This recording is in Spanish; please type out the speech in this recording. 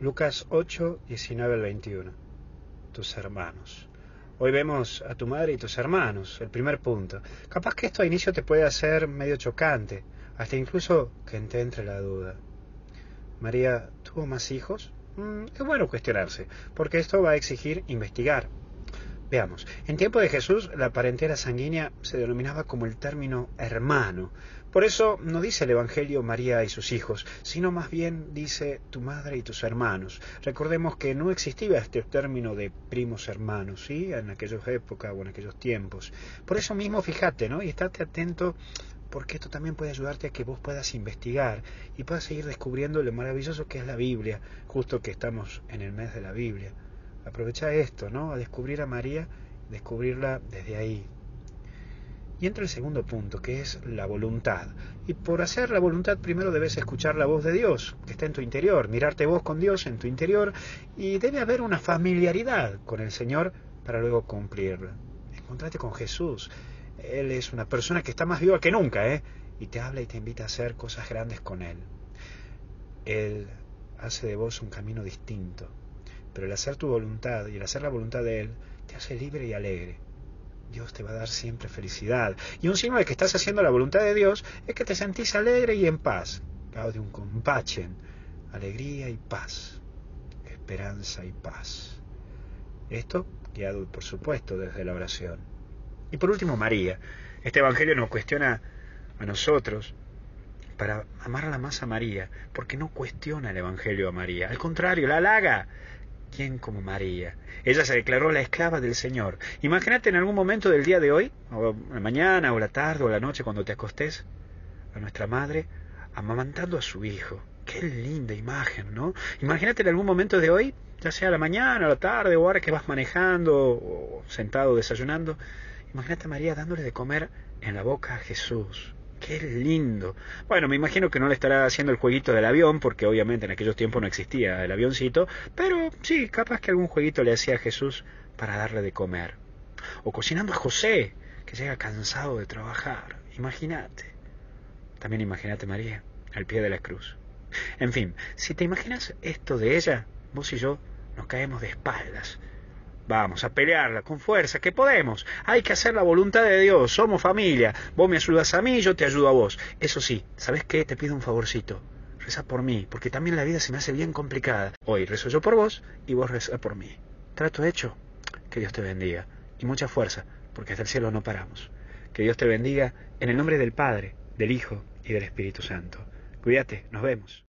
Lucas 8, 19 al 21. Tus hermanos. Hoy vemos a tu madre y tus hermanos, el primer punto. Capaz que esto a inicio te puede hacer medio chocante, hasta incluso que te entre la duda. María, ¿tuvo más hijos? Mm, es bueno cuestionarse, porque esto va a exigir investigar. Veamos, en tiempo de Jesús la parentela sanguínea se denominaba como el término hermano. Por eso no dice el Evangelio María y sus hijos, sino más bien dice tu madre y tus hermanos. Recordemos que no existía este término de primos hermanos, ¿sí? En aquellas épocas o en aquellos tiempos. Por eso mismo fíjate, ¿no? Y estate atento porque esto también puede ayudarte a que vos puedas investigar y puedas seguir descubriendo lo maravilloso que es la Biblia, justo que estamos en el mes de la Biblia. Aprovecha esto, ¿no? A descubrir a María, descubrirla desde ahí. Y entra el segundo punto, que es la voluntad. Y por hacer la voluntad primero debes escuchar la voz de Dios, que está en tu interior, mirarte vos con Dios en tu interior, y debe haber una familiaridad con el Señor para luego cumplirla. Encontrate con Jesús. Él es una persona que está más viva que nunca, ¿eh? Y te habla y te invita a hacer cosas grandes con Él. Él hace de vos un camino distinto pero el hacer tu voluntad y el hacer la voluntad de Él te hace libre y alegre. Dios te va a dar siempre felicidad. Y un signo de que estás haciendo la voluntad de Dios es que te sentís alegre y en paz. de un compachen, alegría y paz, esperanza y paz. Esto guiado, por supuesto, desde la oración. Y por último, María. Este Evangelio nos cuestiona a nosotros para amarla más a María, porque no cuestiona el Evangelio a María, al contrario, la halaga. ¿Quién como María? Ella se declaró la esclava del Señor. Imagínate en algún momento del día de hoy, o la mañana, o la tarde, o la noche, cuando te acostés, a nuestra madre amamantando a su hijo. Qué linda imagen, ¿no? Imagínate en algún momento de hoy, ya sea la mañana, la tarde, o ahora que vas manejando, o sentado desayunando, imagínate a María dándole de comer en la boca a Jesús. Qué lindo. Bueno, me imagino que no le estará haciendo el jueguito del avión, porque obviamente en aquellos tiempos no existía el avioncito, pero sí, capaz que algún jueguito le hacía a Jesús para darle de comer. O cocinando a José, que llega cansado de trabajar. Imagínate. También imagínate María, al pie de la cruz. En fin, si te imaginas esto de ella, vos y yo nos caemos de espaldas Vamos a pelearla con fuerza, que podemos. Hay que hacer la voluntad de Dios, somos familia. Vos me ayudas a mí, yo te ayudo a vos. Eso sí, ¿sabes qué? Te pido un favorcito. Reza por mí, porque también la vida se me hace bien complicada. Hoy rezo yo por vos y vos reza por mí. Trato hecho. Que Dios te bendiga. Y mucha fuerza, porque hasta el cielo no paramos. Que Dios te bendiga en el nombre del Padre, del Hijo y del Espíritu Santo. Cuídate, nos vemos.